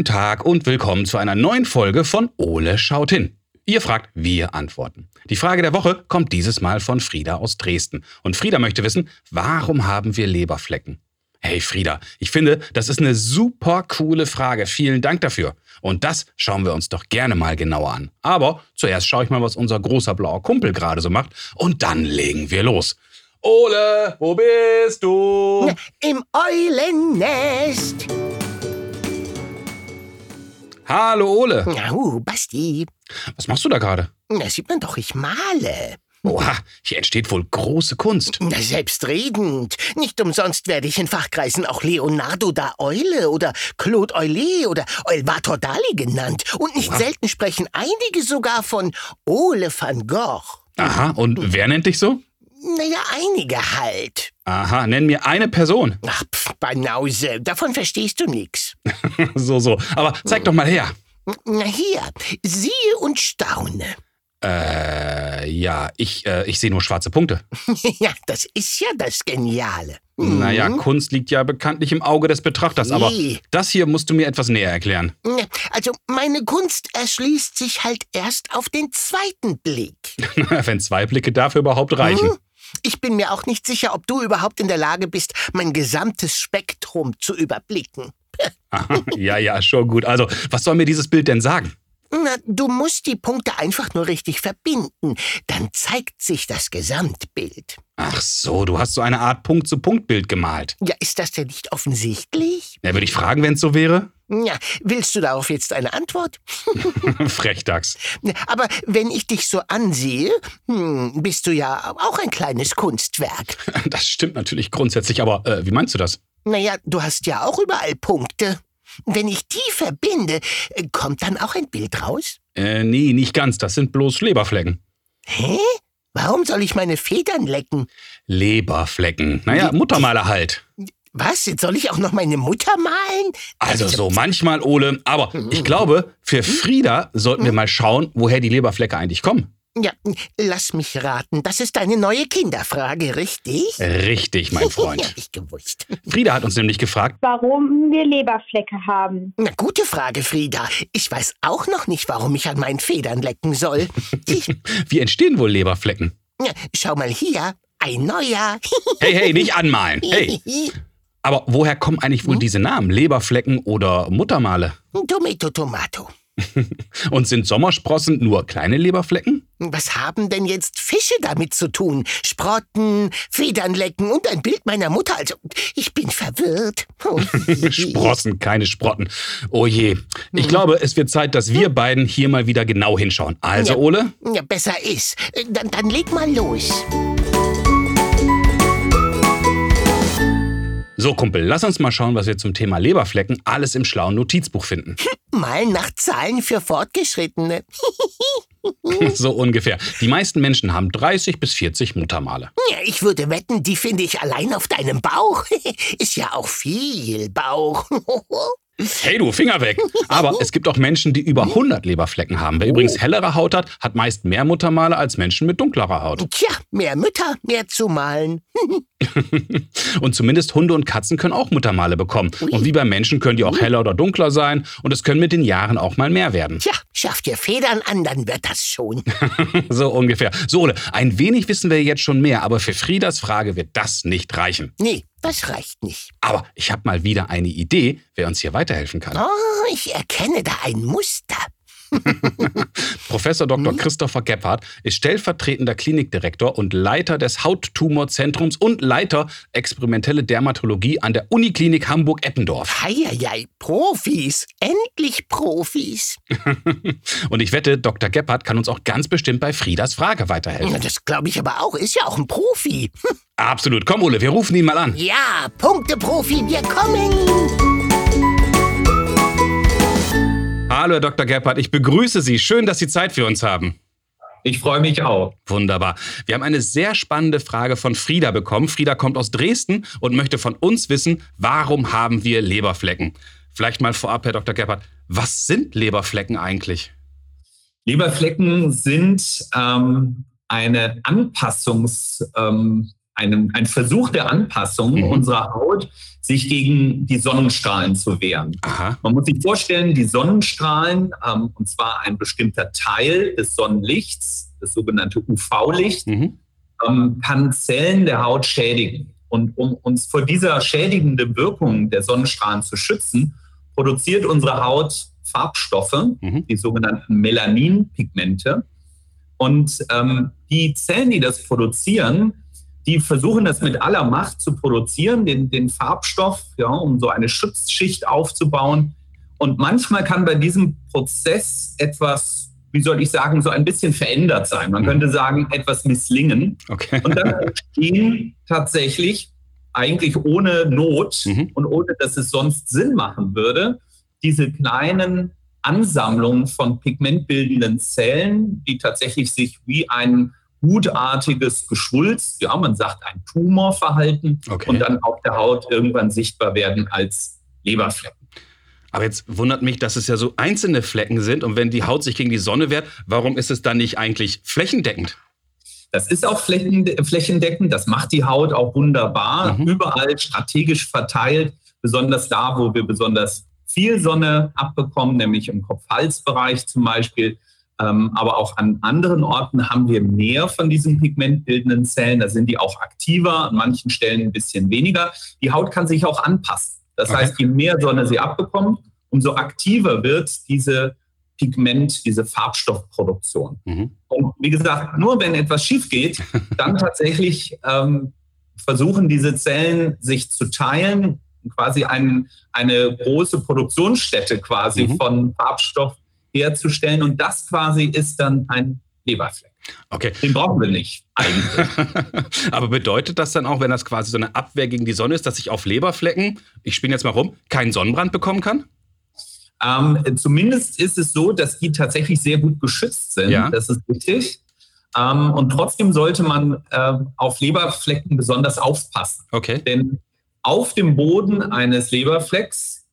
Guten Tag und willkommen zu einer neuen Folge von Ole schaut hin. Ihr fragt, wir antworten. Die Frage der Woche kommt dieses Mal von Frieda aus Dresden. Und Frieda möchte wissen, warum haben wir Leberflecken? Hey Frieda, ich finde, das ist eine super coole Frage. Vielen Dank dafür. Und das schauen wir uns doch gerne mal genauer an. Aber zuerst schaue ich mal, was unser großer blauer Kumpel gerade so macht. Und dann legen wir los. Ole, wo bist du? Im Eulennest. Hallo Ole. Au, Basti. Was machst du da gerade? Na, sieht man doch, ich male. Oha, hier entsteht wohl große Kunst. Na, selbstredend. Nicht umsonst werde ich in Fachkreisen auch Leonardo da Eule oder Claude Eulet oder Eulevator Dali genannt. Und nicht Oha. selten sprechen einige sogar von Ole van Gogh. Aha, und wer nennt dich so? Naja, einige halt. Aha, nenn mir eine Person. Ach, pf, Banause, davon verstehst du nix. So, so. Aber zeig doch mal her. Na hier, siehe und staune. Äh, ja, ich, äh, ich sehe nur schwarze Punkte. ja, das ist ja das Geniale. Naja, Mhm. Kunst liegt ja bekanntlich im Auge des Betrachters, aber Nee. das hier musst du mir etwas näher erklären. Also, meine Kunst erschließt sich halt erst auf den zweiten Blick. Wenn zwei Blicke dafür überhaupt reichen. Mhm. Ich bin mir auch nicht sicher, ob du überhaupt in der Lage bist, mein gesamtes Spektrum zu überblicken. Aha, ja, ja, schon gut. Also, was soll mir dieses Bild denn sagen? Na, du musst die Punkte einfach nur richtig verbinden. Dann zeigt sich das Gesamtbild. Ach so, du hast so eine Art Punkt-zu-Punkt-Bild gemalt. Ja, ist das denn nicht offensichtlich? Ja, würde ich fragen, wenn es so wäre? Ja, willst du darauf jetzt eine Antwort? Frechdachs. Aber wenn ich dich so ansehe, hm, bist du ja auch ein kleines Kunstwerk. Das stimmt natürlich grundsätzlich, aber äh, wie meinst du das? Naja, du hast ja auch überall Punkte. Wenn ich die verbinde, äh, kommt dann auch ein Bild raus? Äh, nee, nicht ganz. Das sind bloß Leberflecken. Hä? Warum soll ich meine Federn lecken? Leberflecken. Naja, Muttermaler halt. Was? Jetzt soll ich auch noch meine Mutter malen? Also so manchmal, Ole. Aber ich glaube, für Frieda sollten wir mal schauen, woher die Leberflecke eigentlich kommen. Ja, lass mich raten. Das ist deine neue Kinderfrage, richtig? Richtig, mein Freund. hab ich gewusst. Frieda hat uns nämlich gefragt, warum wir Leberflecke haben. Na, gute Frage, Frieda. Ich weiß auch noch nicht, warum ich an meinen Federn lecken soll. wie entstehen wohl Leberflecken? Ja, Schau mal hier. Ein neuer. Hey, hey, nicht anmalen. Hey. Aber woher kommen eigentlich wohl diese Namen? Leberflecken oder Muttermale? Tomato, Tomato. Und sind Sommersprossen nur kleine Leberflecken? Was haben denn jetzt Fische damit zu tun? Sprotten, Federn lecken und ein Bild meiner Mutter. Also, ich bin verwirrt. Oh. Sprossen, keine Sprotten. Oh je. Ich glaube, es wird Zeit, dass wir beiden hier mal wieder genau hinschauen. Also, Ja. Ole? Ja, besser ist. Dann, dann leg mal los. So, Kumpel, lass uns mal schauen, was wir zum Thema Leberflecken alles im schlauen Notizbuch finden. Mal nach Zahlen für Fortgeschrittene. so ungefähr. Die meisten Menschen haben 30 bis 40 Muttermale. Ja, ich würde wetten, die finde ich allein auf deinem Bauch. Ist ja auch viel Bauch. Hey du, Finger weg! Aber es gibt auch Menschen, die über 100 Leberflecken haben. Wer übrigens hellere Haut hat, hat meist mehr Muttermale als Menschen mit dunklerer Haut. Tja, mehr Mütter, mehr zu malen. Und zumindest Hunde und Katzen können auch Muttermale bekommen. Und wie bei Menschen können die auch heller oder dunkler sein. Und es können mit den Jahren auch mal mehr werden. Tja, schaff dir Federn an, dann wird das schon. So ungefähr. So, Ole, ein wenig wissen wir jetzt schon mehr, aber für Friedas Frage wird das nicht reichen. Nee, das reicht nicht. Aber ich habe mal wieder eine Idee, wer uns hier weiterhelfen kann. Oh, ich erkenne da ein Muster. Professor Dr. Christopher Gebhardt ist stellvertretender Klinikdirektor und Leiter des Hauttumorzentrums und Leiter experimentelle Dermatologie an der Uniklinik Hamburg-Eppendorf. Heieiei, Profis. Endlich Profis. Und ich wette, Dr. Gebhardt kann uns auch ganz bestimmt bei Friedas Frage weiterhelfen. Das glaube ich aber auch. Ist ja auch ein Profi. Absolut. Komm, Ole, wir rufen ihn mal an. Ja, Punkte-Profi, wir kommen. Hallo, Herr Dr. Gebhardt, ich begrüße Sie. Schön, dass Sie Zeit für uns haben. Ich freue mich auch. Wunderbar. Wir haben eine sehr spannende Frage von Frieda bekommen. Frieda kommt aus Dresden und möchte von uns wissen, warum haben wir Leberflecken? Vielleicht mal vorab, Herr Dr. Gebhardt, was sind Leberflecken eigentlich? Leberflecken sind ähm, eine Anpassungs, ähm, ein, ein Versuch der Anpassung mhm. unserer Haut, sich gegen die Sonnenstrahlen zu wehren. Aha. Man muss sich vorstellen, die Sonnenstrahlen, ähm, und zwar ein bestimmter Teil des Sonnenlichts, das sogenannte UV-Licht, mhm. ähm, kann Zellen der Haut schädigen. Und um uns vor dieser schädigenden Wirkung der Sonnenstrahlen zu schützen, produziert unsere Haut Farbstoffe, mhm. die sogenannten Melaninpigmente. Und ähm, die Zellen, die das produzieren, die versuchen das mit aller Macht zu produzieren, den, den Farbstoff, ja, um so eine Schutzschicht aufzubauen. Und manchmal kann bei diesem Prozess etwas, wie soll ich sagen, so ein bisschen verändert sein. Man mhm. könnte sagen, etwas misslingen. Okay. Und dann entstehen tatsächlich eigentlich ohne Not mhm. und ohne, dass es sonst Sinn machen würde, diese kleinen Ansammlungen von pigmentbildenden Zellen, die tatsächlich sich wie ein gutartiges Geschwulst, ja, man sagt ein Tumorverhalten okay. und dann auf der Haut irgendwann sichtbar werden als Leberflecken. Aber jetzt wundert mich, dass es ja so einzelne Flecken sind und wenn die Haut sich gegen die Sonne wehrt, warum ist es dann nicht eigentlich flächendeckend? Das ist auch flächendeckend, das macht die Haut auch wunderbar, mhm. überall strategisch verteilt, besonders da, wo wir besonders viel Sonne abbekommen, nämlich im Kopf-Hals-Bereich zum Beispiel. Ähm, aber auch an anderen Orten haben wir mehr von diesen pigmentbildenden Zellen. Da sind die auch aktiver, an manchen Stellen ein bisschen weniger. Die Haut kann sich auch anpassen. Das okay. heißt, je mehr Sonne sie abbekommt, umso aktiver wird diese Pigment, diese Farbstoffproduktion. Mhm. Und wie gesagt, nur wenn etwas schief geht, dann tatsächlich ähm, versuchen diese Zellen sich zu teilen, quasi ein, eine große Produktionsstätte quasi mhm. von Farbstoff herzustellen. Und das quasi ist dann ein Leberfleck. Okay. Den brauchen wir nicht eigentlich. Aber bedeutet das dann auch, wenn das quasi so eine Abwehr gegen die Sonne ist, dass ich auf Leberflecken, ich spinne jetzt mal rum, keinen Sonnenbrand bekommen kann? Ähm, zumindest ist es so, dass die tatsächlich sehr gut geschützt sind. Ja. Das ist richtig. Ähm, und trotzdem sollte man äh, auf Leberflecken besonders aufpassen. Okay. Denn auf dem Boden eines Leberflecks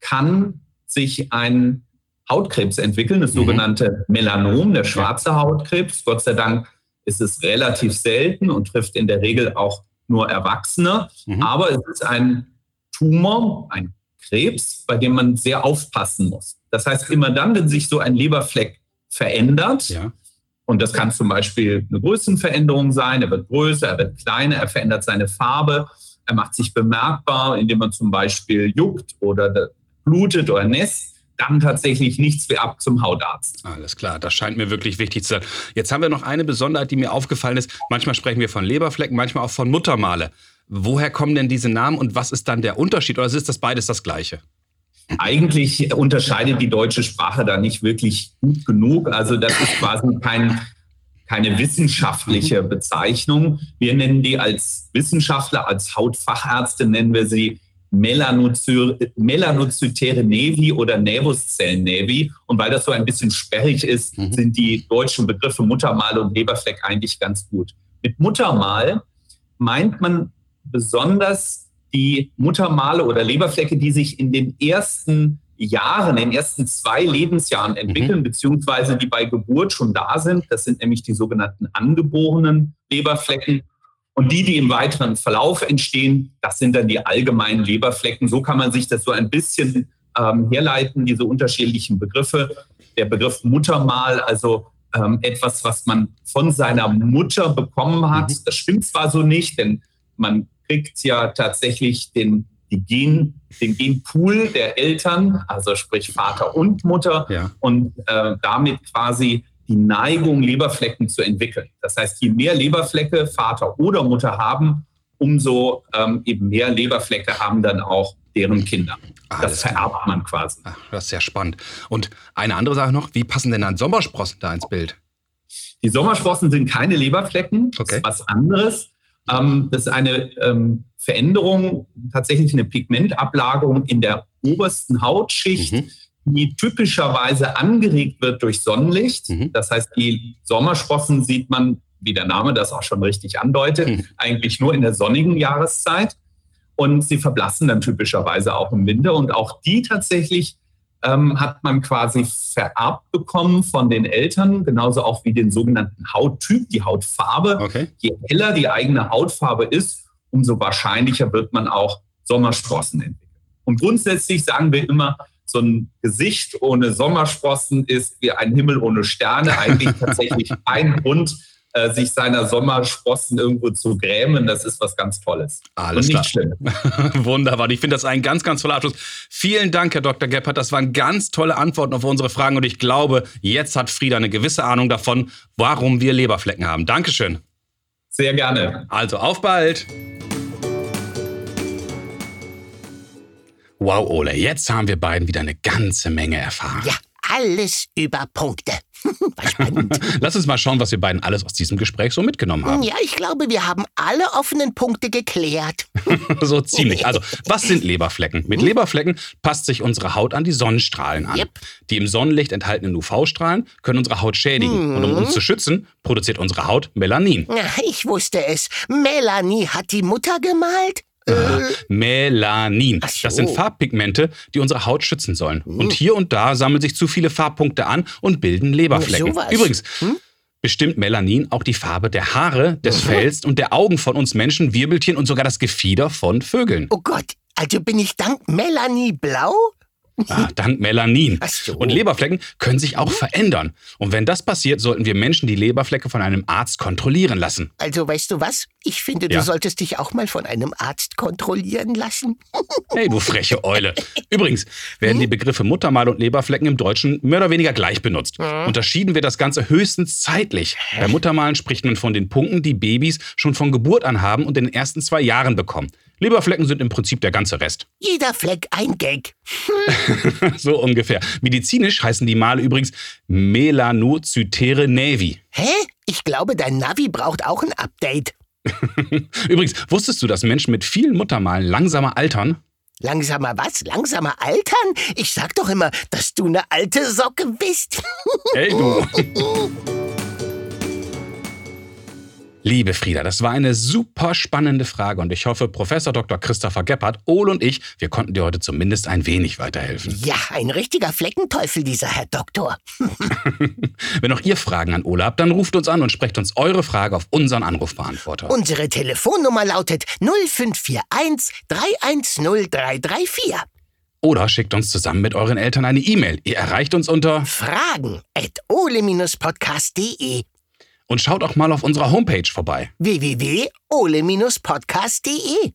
kann sich ein Hautkrebs entwickeln, das mhm. sogenannte Melanom, der schwarze Hautkrebs. Gott sei Dank ist es relativ selten und trifft in der Regel auch nur Erwachsene. Mhm. Aber es ist ein Tumor, ein Krebs, bei dem man sehr aufpassen muss. Das heißt, immer dann, wenn sich so ein Leberfleck verändert, ja. und das kann zum Beispiel eine Größenveränderung sein, er wird größer, er wird kleiner, er verändert seine Farbe, er macht sich bemerkbar, indem man zum Beispiel juckt oder blutet oder nässt, dann tatsächlich nichts wie ab zum Hautarzt. Alles klar, das scheint mir wirklich wichtig zu sein. Jetzt haben wir noch eine Besonderheit, die mir aufgefallen ist. Manchmal sprechen wir von Leberflecken, manchmal auch von Muttermale. Woher kommen denn diese Namen und was ist dann der Unterschied oder ist das beides das Gleiche? Eigentlich unterscheidet die deutsche Sprache da nicht wirklich gut genug. Also das ist quasi kein, keine wissenschaftliche Bezeichnung. Wir nennen die als Wissenschaftler, als Hautfachärzte nennen wir sie Melanozytäre Nevi oder Nävuszellen Nevi. Und weil das so ein bisschen sperrig ist, mhm. sind die deutschen Begriffe Muttermal und Leberfleck eigentlich ganz gut. Mit Muttermal meint man besonders die Muttermale oder Leberflecke, die sich in den ersten Jahren, in den ersten zwei Lebensjahren entwickeln, mhm. beziehungsweise die bei Geburt schon da sind. Das sind nämlich die sogenannten angeborenen Leberflecken. Und die, die im weiteren Verlauf entstehen, das sind dann die allgemeinen Leberflecken. So kann man sich das so ein bisschen ähm, herleiten, diese unterschiedlichen Begriffe. Der Begriff Muttermal, also ähm, etwas, was man von seiner Mutter bekommen hat. Mhm. Das stimmt zwar so nicht, denn man kriegt ja tatsächlich den, Gen, den Genpool der Eltern, also sprich Vater und Mutter, ja. und äh, damit quasi die Neigung, Leberflecken zu entwickeln. Das heißt, je mehr Leberflecke Vater oder Mutter haben, umso ähm, eben mehr Leberflecke haben dann auch deren Kinder. Ah, das, das vererbt man quasi. Ach, das ist sehr spannend. Und eine andere Sache noch, wie passen denn dann Sommersprossen da ins Bild? Die Sommersprossen sind keine Leberflecken, okay. das ist was anderes. Ähm, das ist eine ähm, Veränderung, tatsächlich eine Pigmentablagerung in der obersten Hautschicht. Mhm die typischerweise angeregt wird durch Sonnenlicht. Mhm. Das heißt, die Sommersprossen sieht man, wie der Name das auch schon richtig andeutet, mhm. eigentlich nur in der sonnigen Jahreszeit. Und sie verblassen dann typischerweise auch im Winter. Und auch die tatsächlich ähm, hat man quasi vererbt bekommen von den Eltern, genauso auch wie den sogenannten Hauttyp, die Hautfarbe. Okay. Je heller die eigene Hautfarbe ist, umso wahrscheinlicher wird man auch Sommersprossen entwickeln. Und grundsätzlich sagen wir immer, so ein Gesicht ohne Sommersprossen ist wie ein Himmel ohne Sterne. Eigentlich tatsächlich ein Grund, äh, sich seiner Sommersprossen irgendwo zu grämen, das ist was ganz Tolles. Alles Und nicht schlimm. Wunderbar. Ich finde das ein ganz, ganz toller Abschluss. Vielen Dank, Herr Dr. Gebhardt. Das waren ganz tolle Antworten auf unsere Fragen. Und ich glaube, jetzt hat Frieda eine gewisse Ahnung davon, warum wir Leberflecken haben. Dankeschön. Sehr gerne. Also auf bald. Wow, Ole, jetzt haben wir beiden wieder eine ganze Menge erfahren. Ja, alles über Punkte. Spannend. Lass uns mal schauen, was wir beiden alles aus diesem Gespräch so mitgenommen haben. Ja, ich glaube, wir haben alle offenen Punkte geklärt. so ziemlich. Also, was sind Leberflecken? Mit Leberflecken passt sich unsere Haut an die Sonnenstrahlen an. Yep. Die im Sonnenlicht enthaltenen UV-Strahlen können unsere Haut schädigen. Mhm. Und um uns zu schützen, produziert unsere Haut Melanin. Ich wusste es. Melanie hat die Mutter gemalt? Äh, Melanin. So. Das sind Farbpigmente, die unsere Haut schützen sollen. Hm. Und hier und da sammeln sich zu viele Farbpunkte an und bilden Leberflecken. So Übrigens, hm? bestimmt Melanin auch die Farbe der Haare, des mhm. Fells und der Augen von uns Menschen, Wirbeltieren und sogar das Gefieder von Vögeln. Oh Gott, also bin ich dank Melanie blau? Ah, dank Melanin. So. Und Leberflecken können sich auch verändern. Und wenn das passiert, sollten wir Menschen die Leberflecke von einem Arzt kontrollieren lassen. Also weißt du was? Ich finde, du ja. solltest dich auch mal von einem Arzt kontrollieren lassen. hey, du freche Eule. Übrigens werden hm? die Begriffe Muttermal und Leberflecken im Deutschen mehr oder weniger gleich benutzt. Hm? Unterschieden wir das Ganze höchstens zeitlich. Bei Muttermalen spricht man von den Punkten, die Babys schon von Geburt an haben und in den ersten zwei Jahren bekommen. Leberflecken sind im Prinzip der ganze Rest. Jeder Fleck ein Gag. so ungefähr. Medizinisch heißen die Male übrigens Melanocytere Navi. Hä? Ich glaube, dein Navi braucht auch ein Update. übrigens, wusstest du, dass Menschen mit vielen Muttermalen langsamer altern? Langsamer was? Langsamer altern? Ich sag doch immer, dass du eine alte Socke bist. hey du. Liebe Frieda, das war eine super spannende Frage und ich hoffe, Professor Dr. Christopher Gebhardt, Ohl und ich, wir konnten dir heute zumindest ein wenig weiterhelfen. Ja, ein richtiger Fleckenteufel, dieser Herr Doktor. Wenn auch ihr Fragen an Ole habt, dann ruft uns an und sprecht uns eure Frage auf unseren Anrufbeantworter. Unsere Telefonnummer lautet 0541 310 334. Oder schickt uns zusammen mit euren Eltern eine E-Mail. Ihr erreicht uns unter fragen at ole-podcast.de und schaut auch mal auf unserer Homepage vorbei. www.ole-podcast.de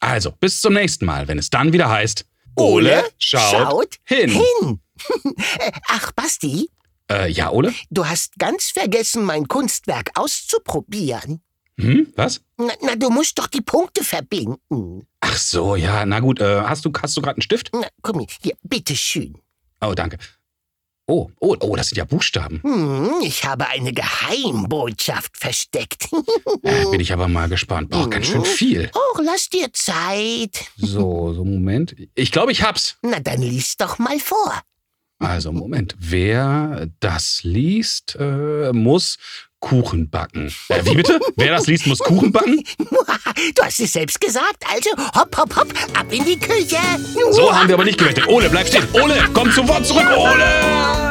Also, bis zum nächsten Mal, wenn es dann wieder heißt Ole, schaut, schaut hin. hin. Ach, Basti? Äh, ja, Ole? Du hast ganz vergessen, mein Kunstwerk auszuprobieren. Hm, was? Na, na, du musst doch die Punkte verbinden. Ach so, ja, na gut. Äh, hast du, hast du gerade einen Stift? Na, komm hier, bitteschön. Oh, danke. Oh, oh, oh, das sind ja Buchstaben. Hm, ich habe eine Geheimbotschaft versteckt. äh, bin ich aber mal gespannt. Boah, ganz schön hm. viel. Oh, lass dir Zeit. So, so, Moment. Ich glaube, ich hab's. Na, dann lies doch mal vor. Also, Moment. Wer das liest, äh, muss Kuchen backen. Äh, wie bitte? Wer das liest, muss Kuchen backen? Du hast es selbst gesagt. Also hopp, hopp, hopp, ab in die Küche. So haben wir aber nicht gewettet. Ole, bleib stehen. Ole, komm zu Wort zurück. Ole!